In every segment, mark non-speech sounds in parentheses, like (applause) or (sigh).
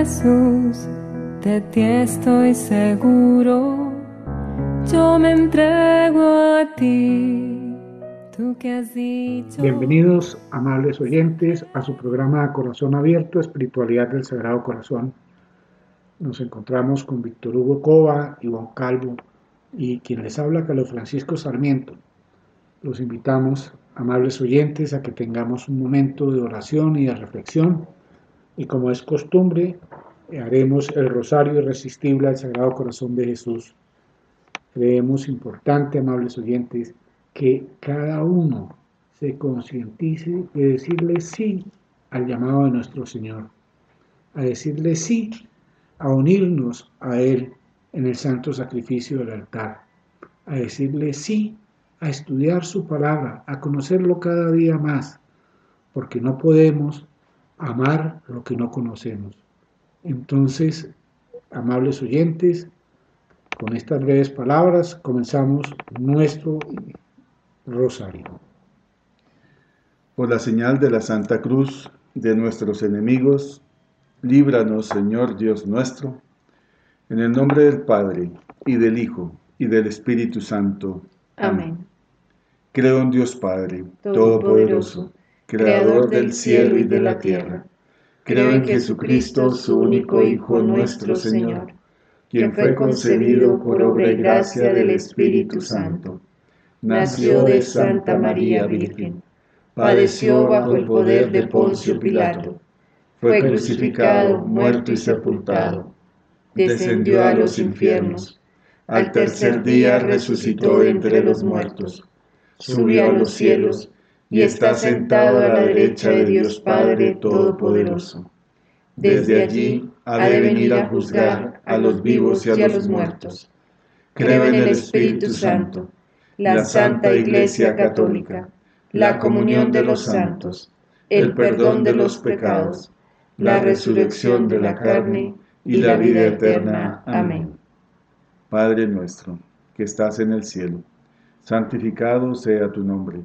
Jesús, de ti estoy seguro, yo me entrego a ti. Tú que has dicho. Bienvenidos, amables oyentes, a su programa Corazón Abierto, Espiritualidad del Sagrado Corazón. Nos encontramos con Víctor Hugo Cova, Iván Calvo y quien les habla, Carlos Francisco Sarmiento. Los invitamos, amables oyentes, a que tengamos un momento de oración y de reflexión y como es costumbre, haremos el rosario irresistible al Sagrado Corazón de Jesús. Creemos importante, amables oyentes, que cada uno se concientice de decirle sí al llamado de nuestro Señor, a decirle sí a unirnos a Él en el santo sacrificio del altar, a decirle sí a estudiar su palabra, a conocerlo cada día más, porque no podemos amar lo que no conocemos. Entonces, amables oyentes, con estas breves palabras comenzamos nuestro rosario. Por la señal de la Santa Cruz de nuestros enemigos, líbranos, Señor Dios nuestro, en el nombre del Padre, y del Hijo, y del Espíritu Santo. Amén. Creo en Dios Padre, Todopoderoso, Creador del cielo y de la tierra. Creo en Jesucristo, su único Hijo, nuestro Señor, quien fue concebido por obra y gracia del Espíritu Santo. Nació de Santa María Virgen. Padeció bajo el poder de Poncio Pilato. Fue crucificado, muerto y sepultado. Descendió a los infiernos. Al tercer día resucitó entre los muertos. Subió a los cielos y está sentado a la derecha de Dios Padre Todopoderoso. Desde allí ha de venir a juzgar a los vivos y a los muertos. Creo en el Espíritu Santo, la Santa Iglesia Católica, la comunión de los santos, el perdón de los pecados, la resurrección de la carne y la vida eterna. Amén. Padre nuestro, que estás en el cielo, santificado sea tu nombre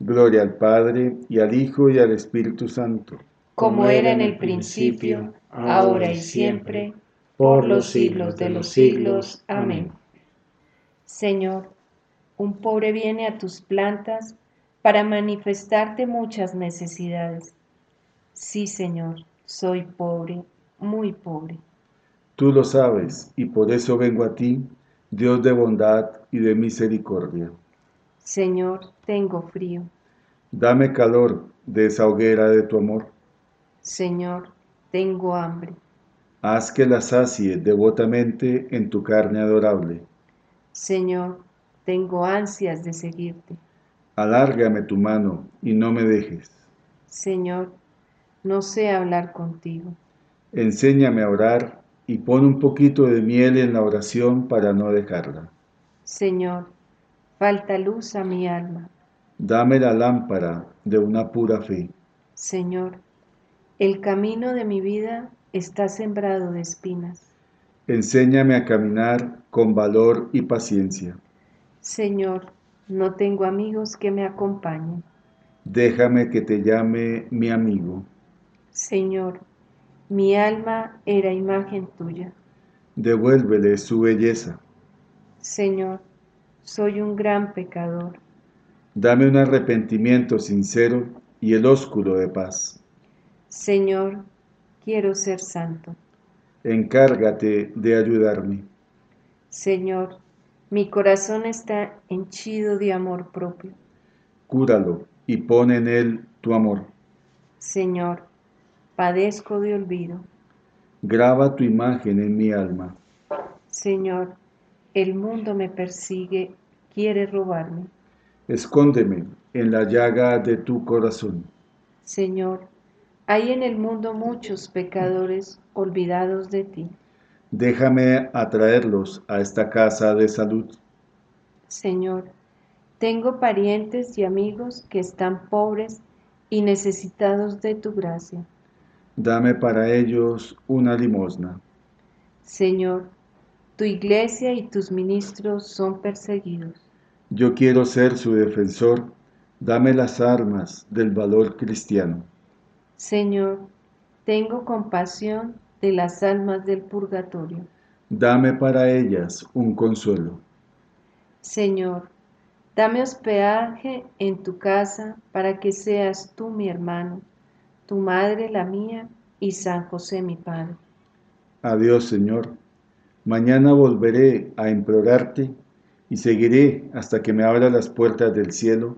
Gloria al Padre, y al Hijo, y al Espíritu Santo. Como era en el principio, ahora y siempre, por los siglos de los siglos. Amén. Señor, un pobre viene a tus plantas para manifestarte muchas necesidades. Sí, Señor, soy pobre, muy pobre. Tú lo sabes, y por eso vengo a ti, Dios de bondad y de misericordia. Señor, tengo frío. Dame calor de esa hoguera de tu amor. Señor, tengo hambre. Haz que la sacie devotamente en tu carne adorable. Señor, tengo ansias de seguirte. Alárgame tu mano y no me dejes. Señor, no sé hablar contigo. Enséñame a orar y pon un poquito de miel en la oración para no dejarla. Señor, falta luz a mi alma. Dame la lámpara de una pura fe. Señor, el camino de mi vida está sembrado de espinas. Enséñame a caminar con valor y paciencia. Señor, no tengo amigos que me acompañen. Déjame que te llame mi amigo. Señor, mi alma era imagen tuya. Devuélvele su belleza. Señor, soy un gran pecador. Dame un arrepentimiento sincero y el ósculo de paz. Señor, quiero ser santo. Encárgate de ayudarme. Señor, mi corazón está henchido de amor propio. Cúralo y pon en él tu amor. Señor, padezco de olvido. Graba tu imagen en mi alma. Señor, el mundo me persigue, quiere robarme. Escóndeme en la llaga de tu corazón. Señor, hay en el mundo muchos pecadores olvidados de ti. Déjame atraerlos a esta casa de salud. Señor, tengo parientes y amigos que están pobres y necesitados de tu gracia. Dame para ellos una limosna. Señor, tu iglesia y tus ministros son perseguidos. Yo quiero ser su defensor. Dame las armas del valor cristiano. Señor, tengo compasión de las almas del purgatorio. Dame para ellas un consuelo. Señor, dame hospedaje en tu casa para que seas tú mi hermano, tu madre la mía y San José mi Padre. Adiós, Señor. Mañana volveré a implorarte y seguiré hasta que me abra las puertas del cielo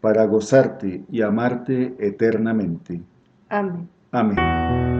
para gozarte y amarte eternamente. Amén. Amén.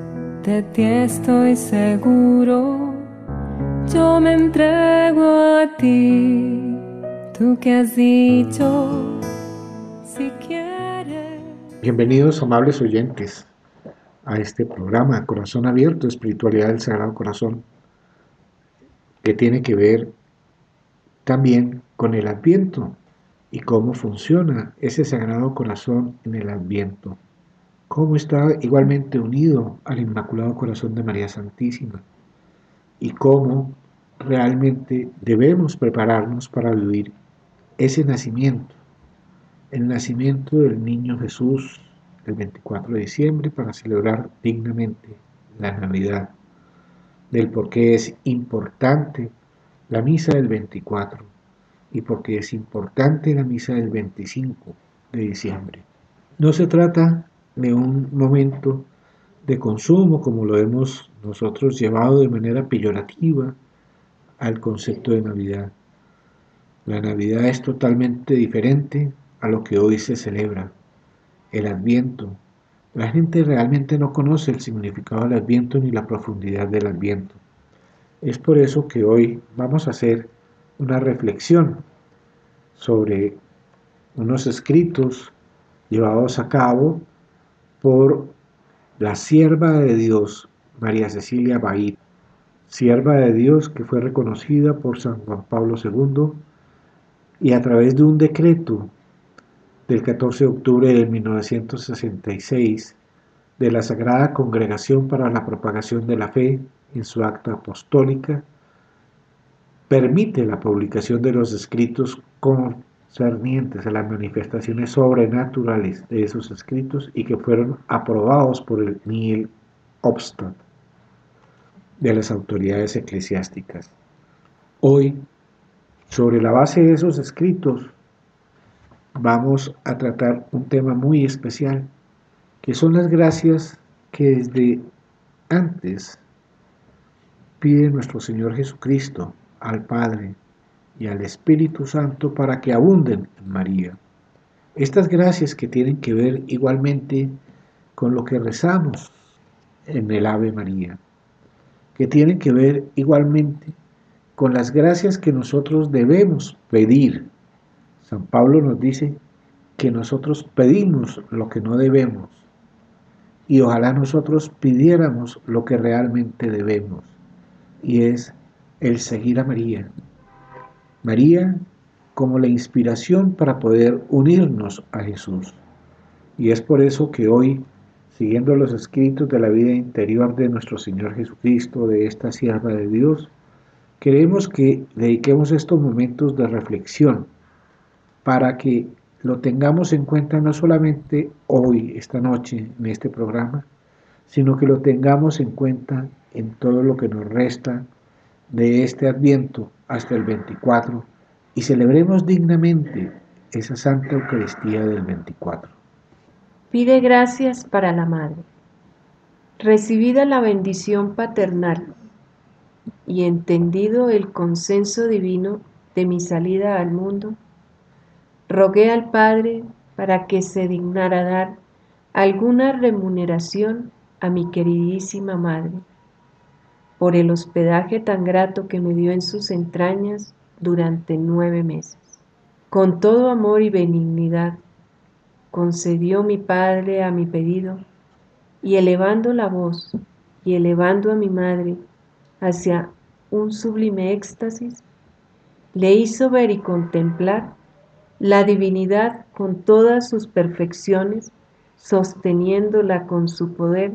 de ti estoy seguro, yo me entrego a ti, tú que has dicho, si quieres. Bienvenidos amables oyentes a este programa Corazón Abierto, Espiritualidad del Sagrado Corazón, que tiene que ver también con el Adviento y cómo funciona ese Sagrado Corazón en el Adviento cómo está igualmente unido al Inmaculado Corazón de María Santísima y cómo realmente debemos prepararnos para vivir ese nacimiento, el nacimiento del niño Jesús el 24 de diciembre para celebrar dignamente la Navidad, del por qué es importante la misa del 24 y por qué es importante la misa del 25 de diciembre. No se trata de un momento de consumo como lo hemos nosotros llevado de manera peyorativa al concepto de Navidad. La Navidad es totalmente diferente a lo que hoy se celebra, el Adviento. La gente realmente no conoce el significado del Adviento ni la profundidad del Adviento. Es por eso que hoy vamos a hacer una reflexión sobre unos escritos llevados a cabo por la sierva de Dios, María Cecilia Baid, sierva de Dios que fue reconocida por San Juan Pablo II y a través de un decreto del 14 de octubre de 1966 de la Sagrada Congregación para la Propagación de la Fe en su acta apostólica, permite la publicación de los escritos con cernientes a las manifestaciones sobrenaturales de esos escritos y que fueron aprobados por el Niel Obstat de las autoridades eclesiásticas. Hoy, sobre la base de esos escritos, vamos a tratar un tema muy especial, que son las gracias que desde antes pide nuestro Señor Jesucristo al Padre y al Espíritu Santo para que abunden en María. Estas gracias que tienen que ver igualmente con lo que rezamos en el Ave María, que tienen que ver igualmente con las gracias que nosotros debemos pedir. San Pablo nos dice que nosotros pedimos lo que no debemos y ojalá nosotros pidiéramos lo que realmente debemos y es el seguir a María, María como la inspiración para poder unirnos a Jesús. Y es por eso que hoy, siguiendo los escritos de la vida interior de nuestro Señor Jesucristo, de esta sierva de Dios, queremos que dediquemos estos momentos de reflexión para que lo tengamos en cuenta no solamente hoy, esta noche, en este programa, sino que lo tengamos en cuenta en todo lo que nos resta de este adviento hasta el 24 y celebremos dignamente esa Santa Eucaristía del 24. Pide gracias para la Madre. Recibida la bendición paternal y entendido el consenso divino de mi salida al mundo, rogué al Padre para que se dignara dar alguna remuneración a mi queridísima Madre por el hospedaje tan grato que me dio en sus entrañas durante nueve meses. Con todo amor y benignidad concedió mi Padre a mi pedido y elevando la voz y elevando a mi madre hacia un sublime éxtasis, le hizo ver y contemplar la divinidad con todas sus perfecciones, sosteniéndola con su poder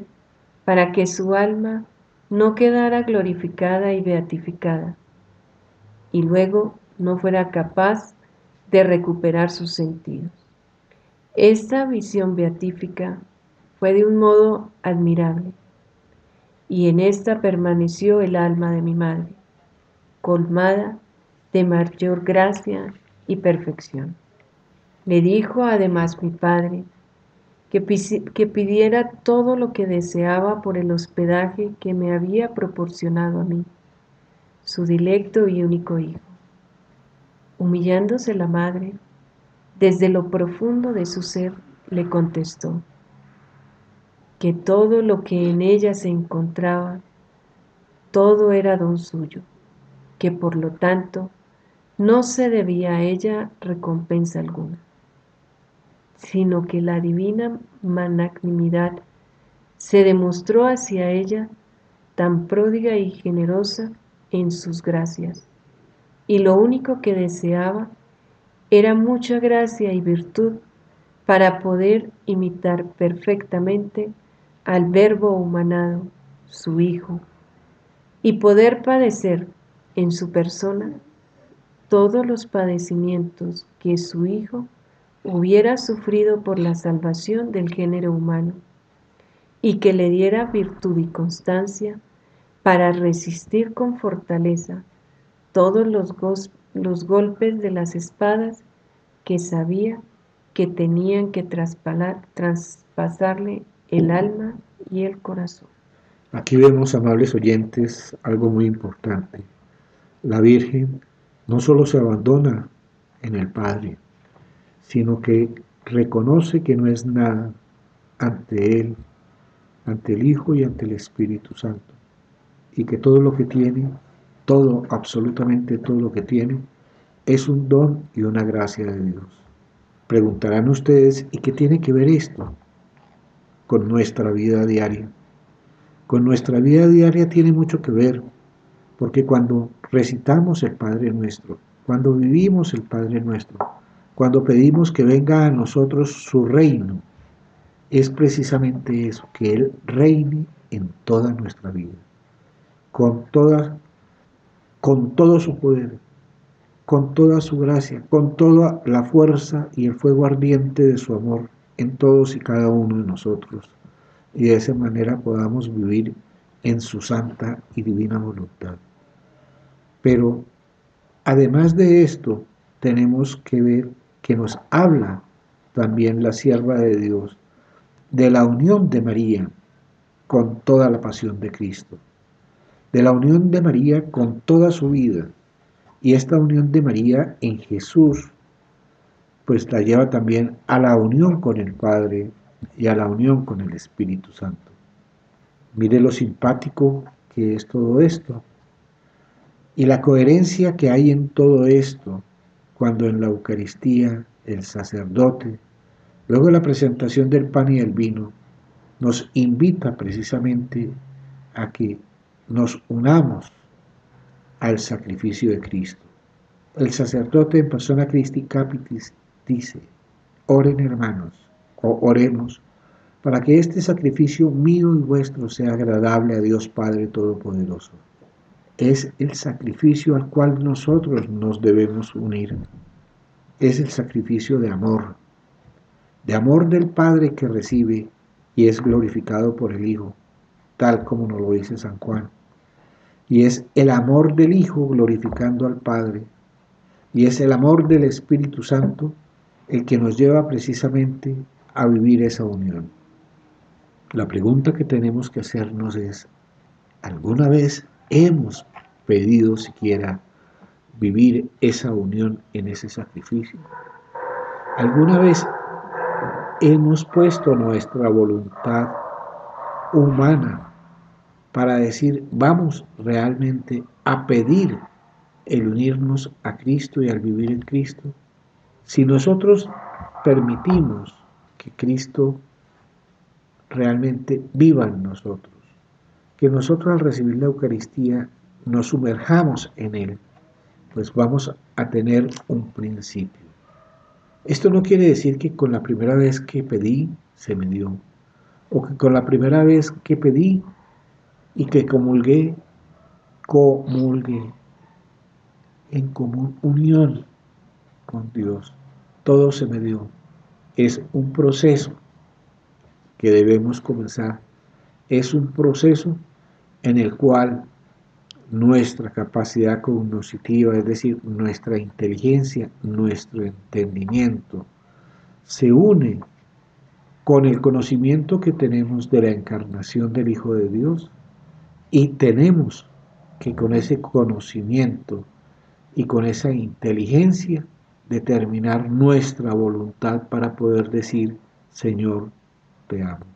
para que su alma no quedara glorificada y beatificada, y luego no fuera capaz de recuperar sus sentidos. Esta visión beatífica fue de un modo admirable, y en esta permaneció el alma de mi madre, colmada de mayor gracia y perfección. Le dijo además mi padre que, pidiera todo lo que deseaba por el hospedaje que me había proporcionado a mí, su dilecto y único hijo. Humillándose la madre, desde lo profundo de su ser le contestó que todo lo que en ella se encontraba, todo era don suyo, que por lo tanto no se debía a ella recompensa alguna, sino que la divina magnanimidad se demostró hacia ella tan pródiga y generosa en sus gracias, y lo único que deseaba era mucha gracia y virtud para poder imitar perfectamente al Verbo humanado, su Hijo, y poder padecer en su persona todos los padecimientos que su Hijo hubiera sufrido por la salvación del género humano, y que le diera virtud y constancia para resistir con fortaleza todos los, los golpes de las espadas que sabía que tenían que traspasarle el alma y el corazón. Aquí vemos, amables oyentes, algo muy importante. La Virgen no solo se abandona en el Padre, sino que reconoce que no es nada ante Él, ante el Hijo y ante el Espíritu Santo, y que todo lo que tiene, todo, absolutamente todo lo que tiene, es un don y una gracia de Dios. Preguntarán ustedes, ¿y qué tiene que ver esto con nuestra vida diaria? Con nuestra vida diaria tiene mucho que ver, porque cuando recitamos el Padre nuestro, cuando vivimos el Padre nuestro, cuando pedimos que venga a nosotros su reino, es precisamente eso, que Él reine en toda nuestra vida, con toda, con todo su poder, con toda su gracia, con toda la fuerza y el fuego ardiente de su amor en todos y cada uno de nosotros, y de esa manera podamos vivir en su santa y divina voluntad. Pero además de esto, tenemos que ver que nos habla también la sierva de Dios de la unión de María con toda la pasión de Cristo, de la unión de María con toda su vida, y esta unión de María en Jesús, pues la lleva también a la unión con el Padre y a la unión con el Espíritu Santo. Mire lo simpático que es todo esto y la coherencia que hay en todo esto cuando en la Eucaristía el sacerdote, luego de la presentación del pan y el vino, nos invita precisamente a que nos unamos al sacrificio de Cristo. El sacerdote en persona Christi Capitis dice, oren hermanos, o oremos, para que este sacrificio mío y vuestro sea agradable a Dios Padre Todopoderoso. Es el sacrificio al cual nosotros nos debemos unir. Es el sacrificio de amor, de amor del Padre que recibe y es glorificado por el Hijo, tal como nos lo dice San Juan y es el amor del Hijo glorificando al Padre, y es el amor del Espíritu Santo el que nos lleva precisamente a vivir esa unión. La pregunta que tenemos que hacernos es, ¿alguna vez hemos pedido siquiera vivir esa unión en ese sacrificio? ¿Alguna vez hemos puesto nuestra voluntad humana para decir, vamos realmente a pedir el unirnos a Cristo y al vivir en Cristo. Si nosotros permitimos que Cristo realmente viva en nosotros, que nosotros al recibir la Eucaristía nos sumerjamos en Él, pues vamos a tener un principio. Esto no quiere decir que con la primera vez que pedí se me dio, o que con la primera vez que pedí y que comulgué, comulgué en común unión con Dios. Todo se me dio. Es un proceso. que debemos comenzar. Es un proceso en el cual nuestra capacidad cognitiva, es decir, nuestra inteligencia, nuestro entendimiento, se une con el conocimiento que tenemos de la encarnación del Hijo de Dios y tenemos que con ese conocimiento y con esa inteligencia determinar nuestra voluntad para poder decir, Señor, te amo.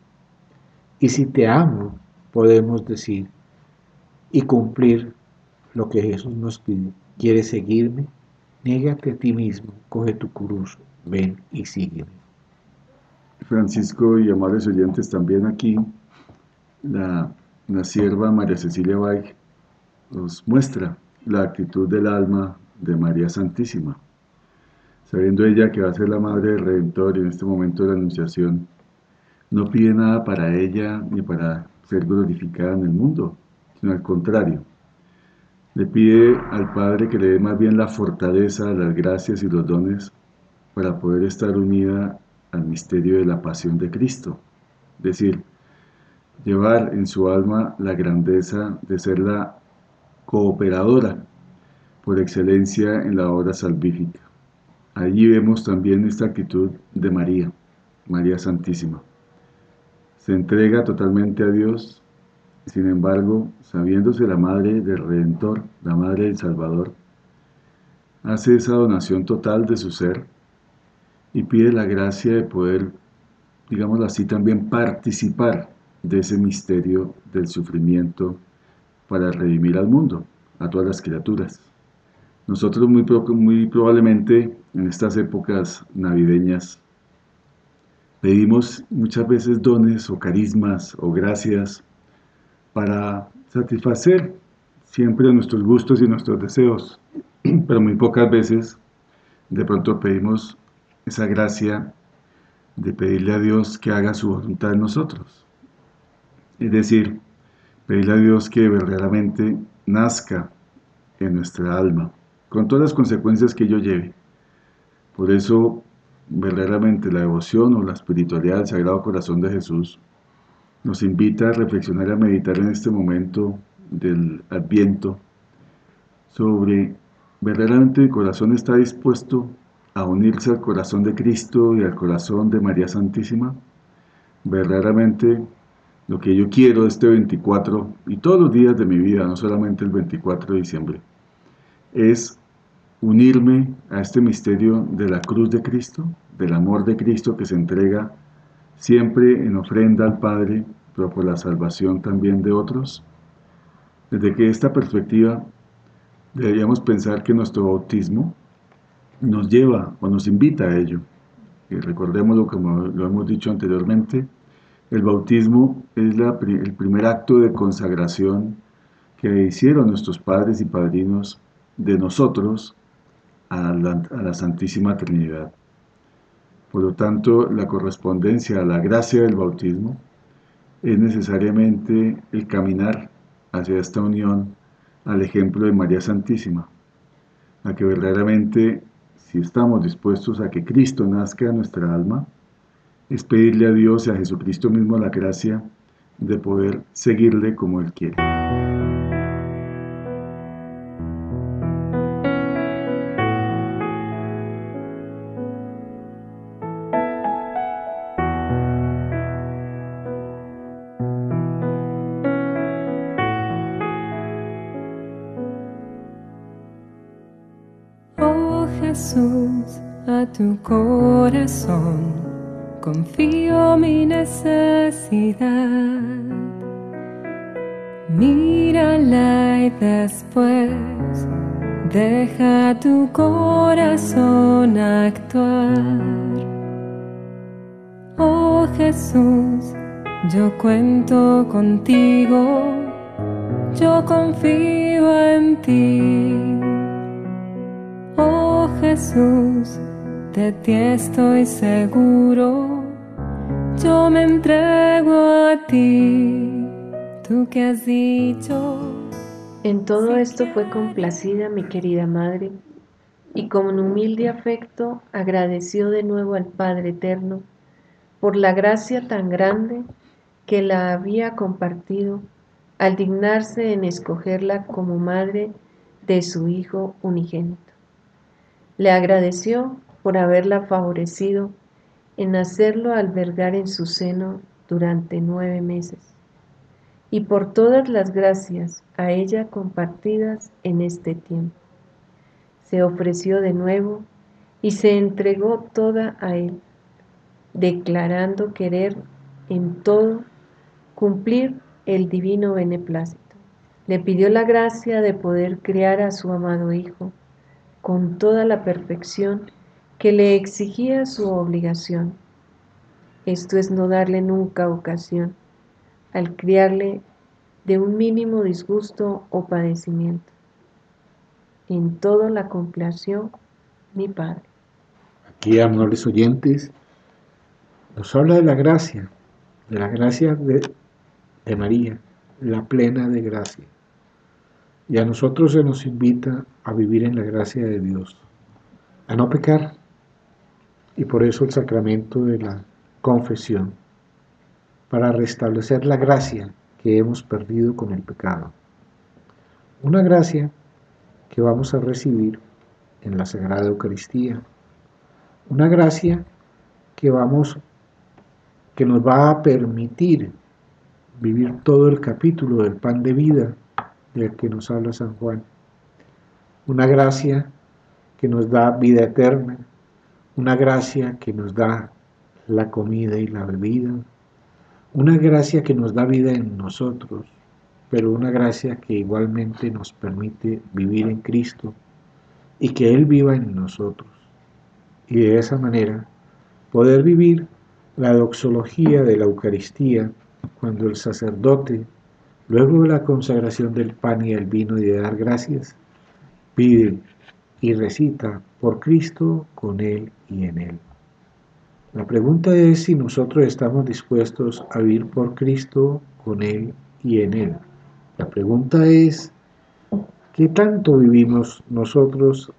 Y si te amo, podemos decir y cumplir lo que Jesús nos pide. ¿Quieres seguirme? Niégate a ti mismo, coge tu cruz, ven y sígueme. Francisco y amables oyentes, también aquí la, la sierva María Cecilia Baig nos muestra la actitud del alma de María Santísima, sabiendo ella que va a ser la Madre del Redentor en este momento de la Anunciación, no pide nada para ella ni para ser glorificada en el mundo, sino al contrario, le pide al Padre que le dé más bien la fortaleza, las gracias y los dones para poder estar unida al misterio de la pasión de Cristo, es decir, llevar en su alma la grandeza de ser la cooperadora por excelencia en la obra salvífica. Allí vemos también esta actitud de María, María Santísima. Se entrega totalmente a Dios, sin embargo, sabiéndose la madre del Redentor, la madre del Salvador, hace esa donación total de su ser y pide la gracia de poder, digámoslo así, también participar de ese misterio del sufrimiento para redimir al mundo, a todas las criaturas. Nosotros muy, muy probablemente en estas épocas navideñas pedimos muchas veces dones o carismas o gracias para satisfacer siempre nuestros gustos y nuestros deseos, (clears throat) pero muy pocas veces de pronto pedimos esa gracia de pedirle a Dios que haga su voluntad en nosotros. Es decir, pedirle a Dios que verdaderamente nazca en nuestra alma, con todas las consecuencias que ello lleve. Por eso, verdaderamente la devoción o la espiritualidad del Sagrado Corazón de Jesús nos invita a reflexionar y a meditar en este momento del Adviento sobre verdaderamente el corazón está dispuesto a unirse al corazón de Cristo y al corazón de María Santísima, verdaderamente lo que yo quiero este 24 y todos los días de mi vida, no solamente el 24 de diciembre, es unirme a este misterio de la cruz de Cristo, del amor de Cristo que se entrega siempre en ofrenda al Padre, pero por la salvación también de otros. Desde que esta perspectiva deberíamos pensar que nuestro bautismo nos lleva o nos invita a ello. Y recordémoslo como lo hemos dicho anteriormente, el bautismo es el primer acto de consagración que hicieron nuestros padres y padrinos de nosotros a la, a la Santísima Trinidad. Por lo tanto, la correspondencia a la gracia del bautismo es necesariamente el caminar hacia esta unión al ejemplo de María Santísima, a que verdaderamente si estamos dispuestos a que Cristo nazca en nuestra alma, es pedirle a Dios y a Jesucristo mismo la gracia de poder seguirle como Él quiere. Tu corazón confío mi necesidad. Mírala y después deja tu corazón actuar. Oh Jesús, yo cuento contigo, yo confío en ti. Jesús, de ti estoy seguro, yo me entrego a ti, tú que has dicho. En todo esto fue complacida mi querida madre, y con humilde afecto agradeció de nuevo al Padre Eterno por la gracia tan grande que la había compartido al dignarse en escogerla como madre de su Hijo unigénito. Le agradeció por haberla favorecido en hacerlo albergar en su seno durante nueve meses y por todas las gracias a ella compartidas en este tiempo. Se ofreció de nuevo y se entregó toda a él, declarando querer en todo cumplir el divino beneplácito. Le pidió la gracia de poder criar a su amado Hijo con toda la perfección que le exigía su obligación. Esto es no darle nunca ocasión al criarle de un mínimo disgusto o padecimiento. En todo la complació mi Padre. Aquí, amables oyentes, nos habla de la gracia, de la gracia de, de María, la plena de gracia. Y a nosotros se nos invita a vivir en la gracia de Dios, a no pecar. Y por eso el sacramento de la confesión, para restablecer la gracia que hemos perdido con el pecado. Una gracia que vamos a recibir en la Sagrada Eucaristía. Una gracia que vamos que nos va a permitir vivir todo el capítulo del pan de vida del que nos habla San Juan. Una gracia que nos da vida eterna, una gracia que nos da la comida y la bebida, una gracia que nos da vida en nosotros, pero una gracia que igualmente nos permite vivir en Cristo y que Él viva en nosotros. Y de esa manera poder vivir la doxología de la Eucaristía cuando el sacerdote, luego de la consagración del pan y el vino y de dar gracias, pide y recita por Cristo, con Él y en Él. La pregunta es si nosotros estamos dispuestos a vivir por Cristo, con Él y en Él. La pregunta es, ¿qué tanto vivimos nosotros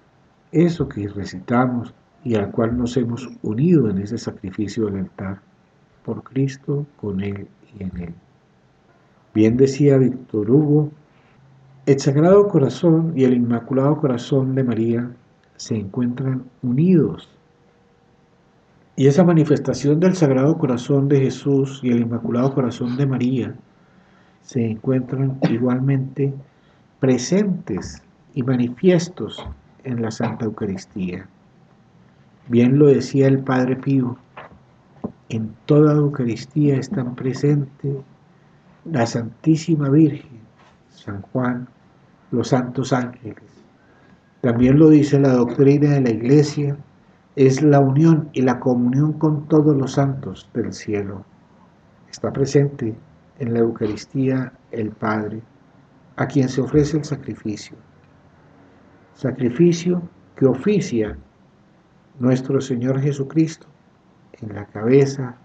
eso que recitamos y al cual nos hemos unido en ese sacrificio del altar? Por Cristo, con Él y en Él. Bien decía Víctor Hugo, el Sagrado Corazón y el Inmaculado Corazón de María se encuentran unidos y esa manifestación del Sagrado Corazón de Jesús y el Inmaculado Corazón de María se encuentran igualmente presentes y manifiestos en la Santa Eucaristía. Bien lo decía el Padre Pío, en toda Eucaristía están presentes la Santísima Virgen, San Juan, los santos ángeles. También lo dice la doctrina de la Iglesia es la unión y la comunión con todos los santos del cielo. Está presente en la Eucaristía el Padre, a quien se ofrece el sacrificio. Sacrificio que oficia nuestro Señor Jesucristo en la cabeza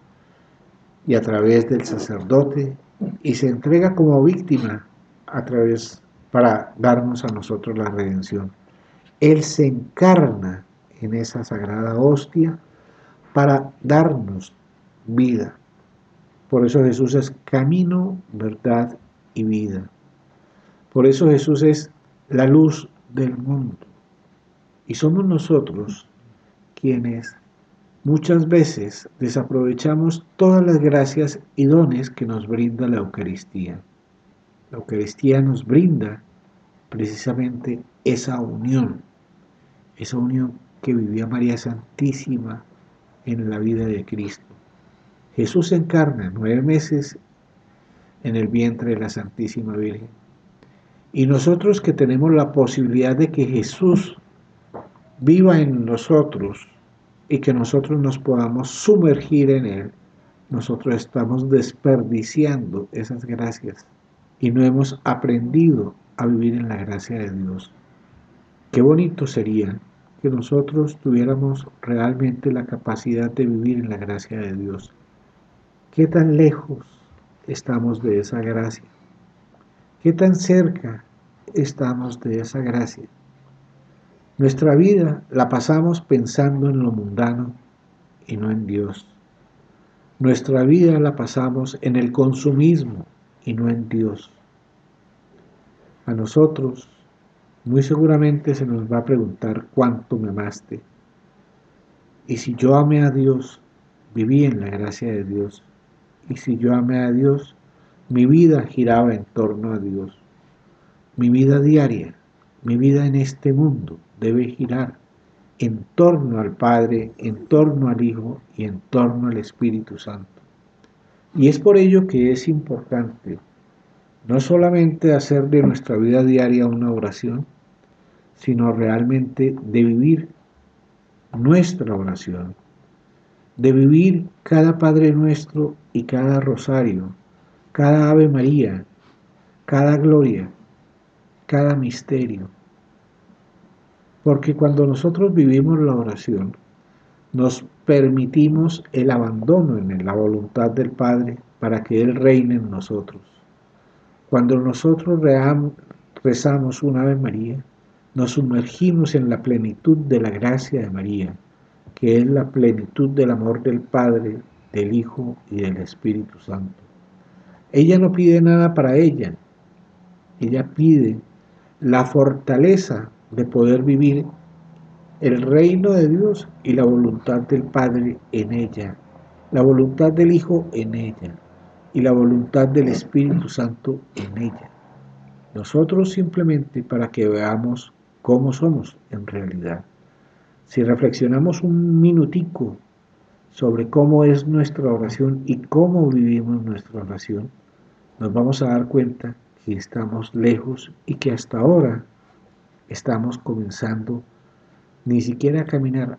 y a través del sacerdote y se entrega como víctima a través para darnos a nosotros la redención. Él se encarna en esa sagrada hostia para darnos vida. Por eso Jesús es camino, verdad y vida. Por eso Jesús es la luz del mundo. Y somos nosotros quienes muchas veces desaprovechamos todas las gracias y dones que nos brinda la Eucaristía. La Eucaristía nos brinda precisamente esa unión, esa unión que vivía María Santísima en la vida de Cristo. Jesús se encarna nueve meses en el vientre de la Santísima Virgen. Y nosotros que tenemos la posibilidad de que Jesús viva en nosotros y que nosotros nos podamos sumergir en Él, nosotros estamos desperdiciando esas gracias y no hemos aprendido a vivir en la gracia de Dios. Qué bonito sería que nosotros tuviéramos realmente la capacidad de vivir en la gracia de Dios. ¿Qué tan lejos estamos de esa gracia? ¿Qué tan cerca estamos de esa gracia? Nuestra vida la pasamos pensando en lo mundano y no en Dios. Nuestra vida la pasamos en el consumismo y no en Dios. A nosotros muy seguramente se nos va a preguntar cuánto me amaste. Y si yo amé a Dios, viví en la gracia de Dios. Y si yo amé a Dios, mi vida giraba en torno a Dios. Mi vida diaria, mi vida en este mundo debe girar en torno al Padre, en torno al Hijo y en torno al Espíritu Santo. Y es por ello que es importante no solamente hacer de nuestra vida diaria una oración, sino realmente de vivir nuestra oración, de vivir cada Padre nuestro y cada rosario, cada Ave María, cada gloria, cada misterio. Porque cuando nosotros vivimos la oración, nos permitimos el abandono en la voluntad del Padre para que Él reine en nosotros. Cuando nosotros rezamos una Ave María, nos sumergimos en la plenitud de la gracia de María, que es la plenitud del amor del Padre, del Hijo y del Espíritu Santo. Ella no pide nada para ella, ella pide la fortaleza de poder vivir el reino de Dios y la voluntad del Padre en ella, la voluntad del Hijo en ella y la voluntad del Espíritu Santo en ella. Nosotros simplemente para que veamos cómo somos en realidad. Si reflexionamos un minutico sobre cómo es nuestra oración y cómo vivimos nuestra oración, nos vamos a dar cuenta que estamos lejos y que hasta ahora estamos comenzando ni siquiera a caminar,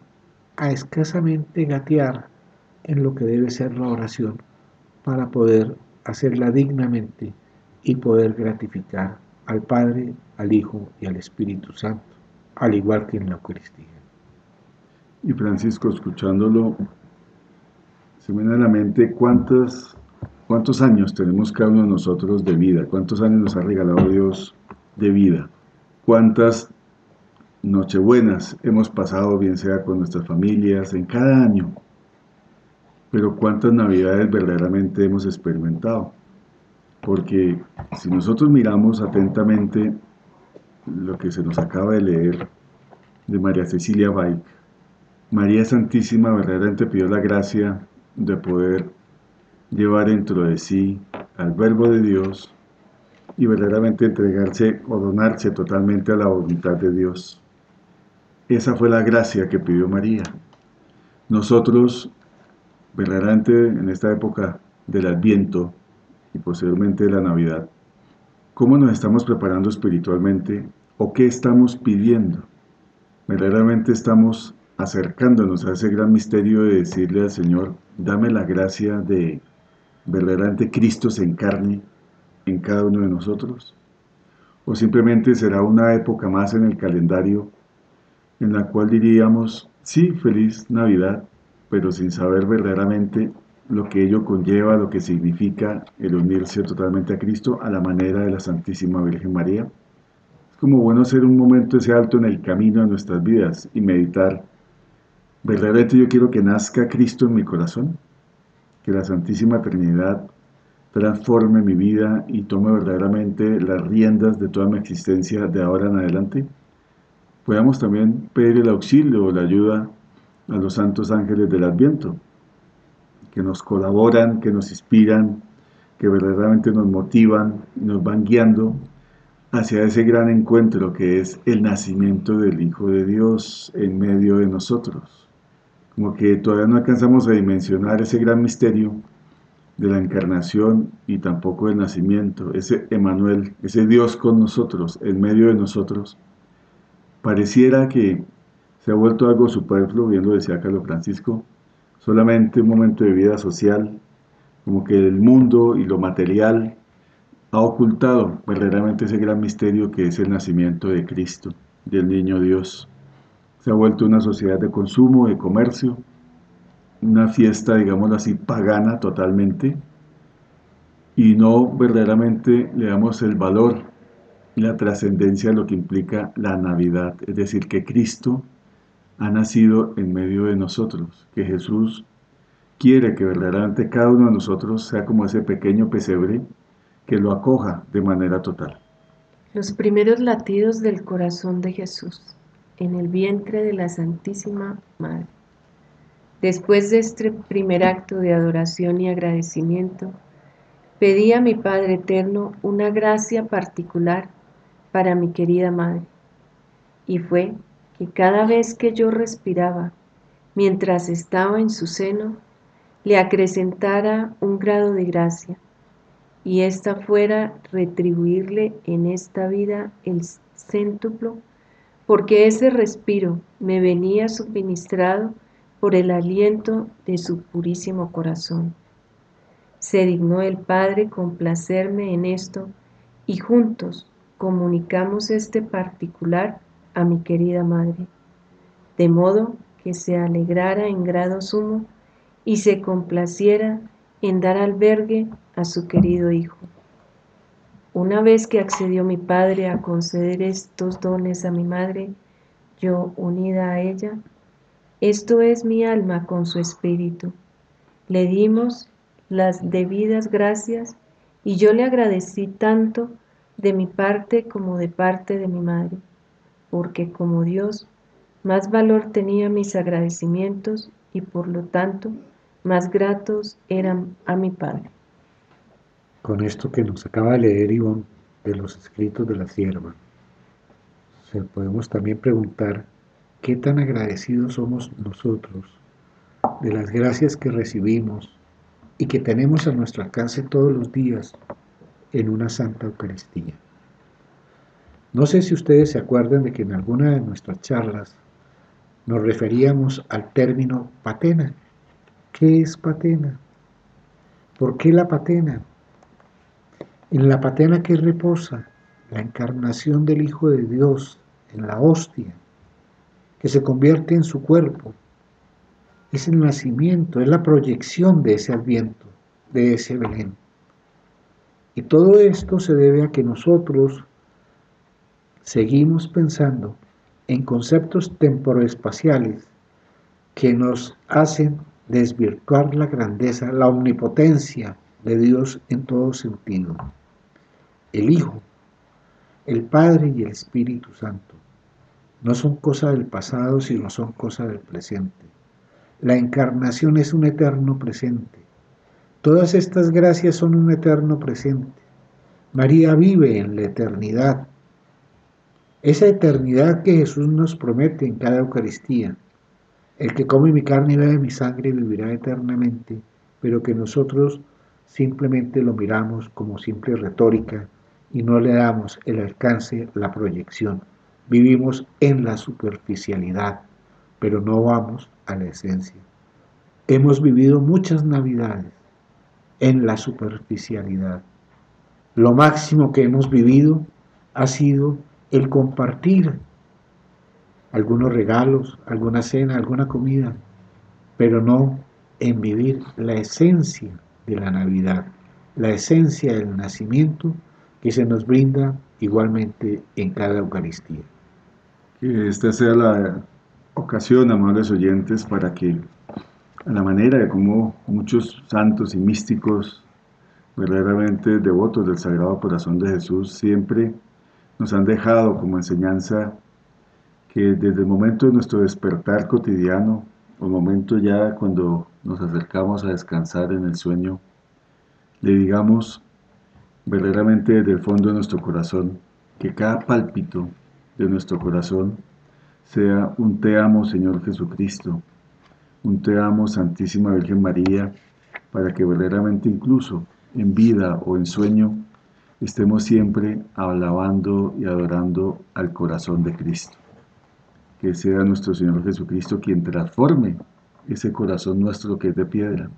a escasamente gatear en lo que debe ser la oración para poder hacerla dignamente y poder gratificar al Padre, al Hijo y al Espíritu Santo, al igual que en la Eucaristía. Y Francisco, escuchándolo, se viene a la mente cuántas, cuántos años tenemos cada uno de nosotros de vida, cuántos años nos ha regalado Dios de vida, cuántas nochebuenas hemos pasado, bien sea con nuestras familias, en cada año, pero cuántas navidades verdaderamente hemos experimentado. Porque si nosotros miramos atentamente lo que se nos acaba de leer de María Cecilia Baik, María Santísima verdaderamente pidió la gracia de poder llevar dentro de sí al Verbo de Dios y verdaderamente entregarse o donarse totalmente a la voluntad de Dios. Esa fue la gracia que pidió María. Nosotros, verdaderamente en esta época del Adviento y posteriormente de la Navidad, ¿cómo nos estamos preparando espiritualmente o qué estamos pidiendo? Verdaderamente estamos acercándonos a ese gran misterio de decirle al Señor, dame la gracia de verdaderamente Cristo se encarne en cada uno de nosotros. O simplemente será una época más en el calendario en la cual diríamos, sí, feliz Navidad, pero sin saber verdaderamente lo que ello conlleva, lo que significa el unirse totalmente a Cristo a la manera de la Santísima Virgen María. Es como bueno hacer un momento ese alto en el camino de nuestras vidas y meditar Verdaderamente yo quiero que nazca Cristo en mi corazón, que la Santísima Trinidad transforme mi vida y tome verdaderamente las riendas de toda mi existencia de ahora en adelante. Podamos también pedir el auxilio o la ayuda a los santos ángeles del Adviento, que nos colaboran, que nos inspiran, que verdaderamente nos motivan, nos van guiando hacia ese gran encuentro que es el nacimiento del Hijo de Dios en medio de nosotros como que todavía no alcanzamos a dimensionar ese gran misterio de la encarnación y tampoco del nacimiento, ese Emanuel, ese Dios con nosotros, en medio de nosotros, pareciera que se ha vuelto algo superfluo, bien lo decía Carlos Francisco, solamente un momento de vida social, como que el mundo y lo material ha ocultado verdaderamente ese gran misterio que es el nacimiento de Cristo, del niño Dios se ha vuelto una sociedad de consumo, de comercio, una fiesta, digámoslo así, pagana totalmente, y no verdaderamente le damos el valor y la trascendencia a lo que implica la Navidad, es decir, que Cristo ha nacido en medio de nosotros, que Jesús quiere que verdaderamente cada uno de nosotros sea como ese pequeño pesebre que lo acoja de manera total. Los primeros latidos del corazón de Jesús en el vientre de la Santísima Madre. Después de este primer acto de adoración y agradecimiento, pedí a mi Padre Eterno una gracia particular para mi querida Madre. Y fue que cada vez que yo respiraba, mientras estaba en su seno, le acrecentara un grado de gracia, y ésta fuera retribuirle en esta vida el céntuplo, porque ese respiro me venía suministrado por el aliento de su purísimo corazón. Se dignó el Padre complacerme en esto y juntos comunicamos este particular a mi querida Madre, de modo que se alegrara en grado sumo y se complaciera en dar albergue a su querido Hijo. Una vez que accedió mi Padre a conceder estos dones a mi Madre, yo unida a ella, esto es mi alma con su espíritu. Le dimos las debidas gracias y yo le agradecí tanto de mi parte como de parte de mi madre, porque como Dios, más valor tenía mis agradecimientos y por lo tanto más gratos eran a mi Padre. Con esto que nos acaba de leer Ivonne de los escritos de la sierva, podemos también preguntar qué tan agradecidos somos nosotros de las gracias que recibimos y que tenemos a nuestro alcance todos los días en una Santa Eucaristía. No sé si ustedes se acuerdan de que en alguna de nuestras charlas nos referíamos al término patena, ¿Qué es patena? ¿Por qué la patena? En la patena que reposa la encarnación del Hijo de Dios en la hostia, que se convierte en su cuerpo, es el nacimiento, es la proyección de ese adviento, de ese Belén. Y todo esto se debe a que nosotros seguimos pensando en conceptos temporoespaciales que nos hacen desvirtuar la grandeza, la omnipotencia de Dios en todo sentido. El Hijo, el Padre y el Espíritu Santo no son cosa del pasado, sino son cosa del presente. La encarnación es un eterno presente. Todas estas gracias son un eterno presente. María vive en la eternidad. Esa eternidad que Jesús nos promete en cada Eucaristía el que come mi carne y bebe mi sangre vivirá eternamente, pero que nosotros simplemente lo miramos como simple retórica y no le damos el alcance, la proyección. Vivimos en la superficialidad, pero no vamos a la esencia. Hemos vivido muchas navidades en la superficialidad. Lo máximo que hemos vivido ha sido el compartir algunos regalos, alguna cena, alguna comida, pero no en vivir la esencia de la Navidad, la esencia del nacimiento que se nos brinda igualmente en cada Eucaristía. Que esta sea la ocasión, amables oyentes, para que a la manera de como muchos santos y místicos verdaderamente devotos del Sagrado Corazón de Jesús siempre nos han dejado como enseñanza que desde el momento de nuestro despertar cotidiano, o el momento ya cuando nos acercamos a descansar en el sueño, le digamos verdaderamente desde el fondo de nuestro corazón, que cada pálpito de nuestro corazón sea un te amo Señor Jesucristo, un te amo Santísima Virgen María, para que verdaderamente incluso en vida o en sueño estemos siempre alabando y adorando al corazón de Cristo que sea nuestro Señor Jesucristo quien transforme ese corazón nuestro que es de piedra.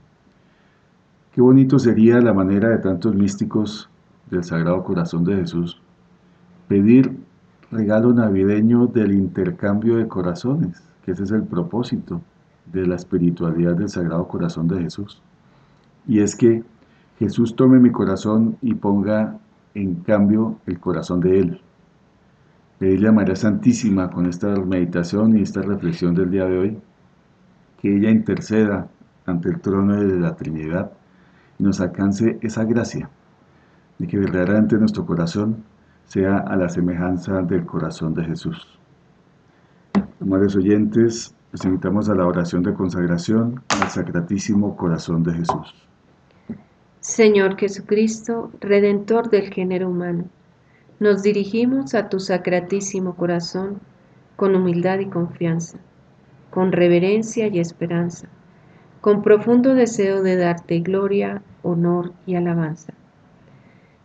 Qué bonito sería la manera de tantos místicos del Sagrado Corazón de Jesús pedir regalo navideño del intercambio de corazones, que ese es el propósito de la espiritualidad del Sagrado Corazón de Jesús. Y es que Jesús tome mi corazón y ponga en cambio el corazón de Él pedirle a María Santísima con esta meditación y esta reflexión del día de hoy, que ella interceda ante el trono de la Trinidad y nos alcance esa gracia de que verdaderamente nuestro corazón sea a la semejanza del corazón de Jesús. Amables oyentes, los invitamos a la oración de consagración al Sacratísimo Corazón de Jesús. Señor Jesucristo, Redentor del género humano, nos dirigimos a tu Sacratísimo Corazón con humildad y confianza, con reverencia y esperanza, con profundo deseo de darte gloria, honor y alabanza.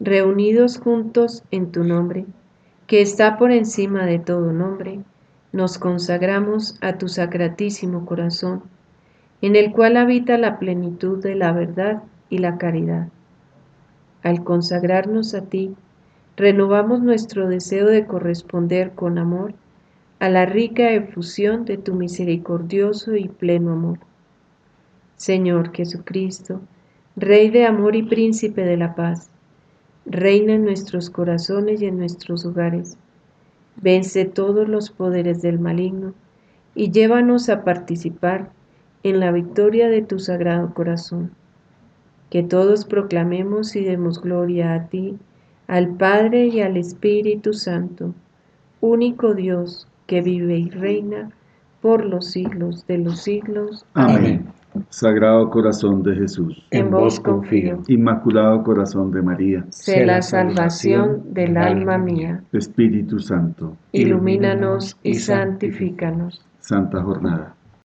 Reunidos juntos en tu nombre, que está por encima de todo nombre, nos consagramos a tu sacratísimo corazón, en el cual habita la plenitud de la verdad y la caridad. Al consagrarnos a ti, renovamos nuestro deseo de corresponder con amor a la rica efusión de tu misericordioso y pleno amor. Señor Jesucristo, Rey de amor y príncipe de la paz, reina en nuestros corazones y en nuestros hogares. Vence todos los poderes del maligno y llévanos a participar en la victoria de tu sagrado corazón. Que todos proclamemos y demos gloria a ti, al Padre y al Espíritu Santo, único Dios, que vive y reina por los siglos de los siglos. Amén. Sagrado corazón de Jesús, en vos confío. Inmaculado corazón de María, sé la salvación del alma mía. Espíritu Santo, ilumínanos y santifícanos. Santa Jornada.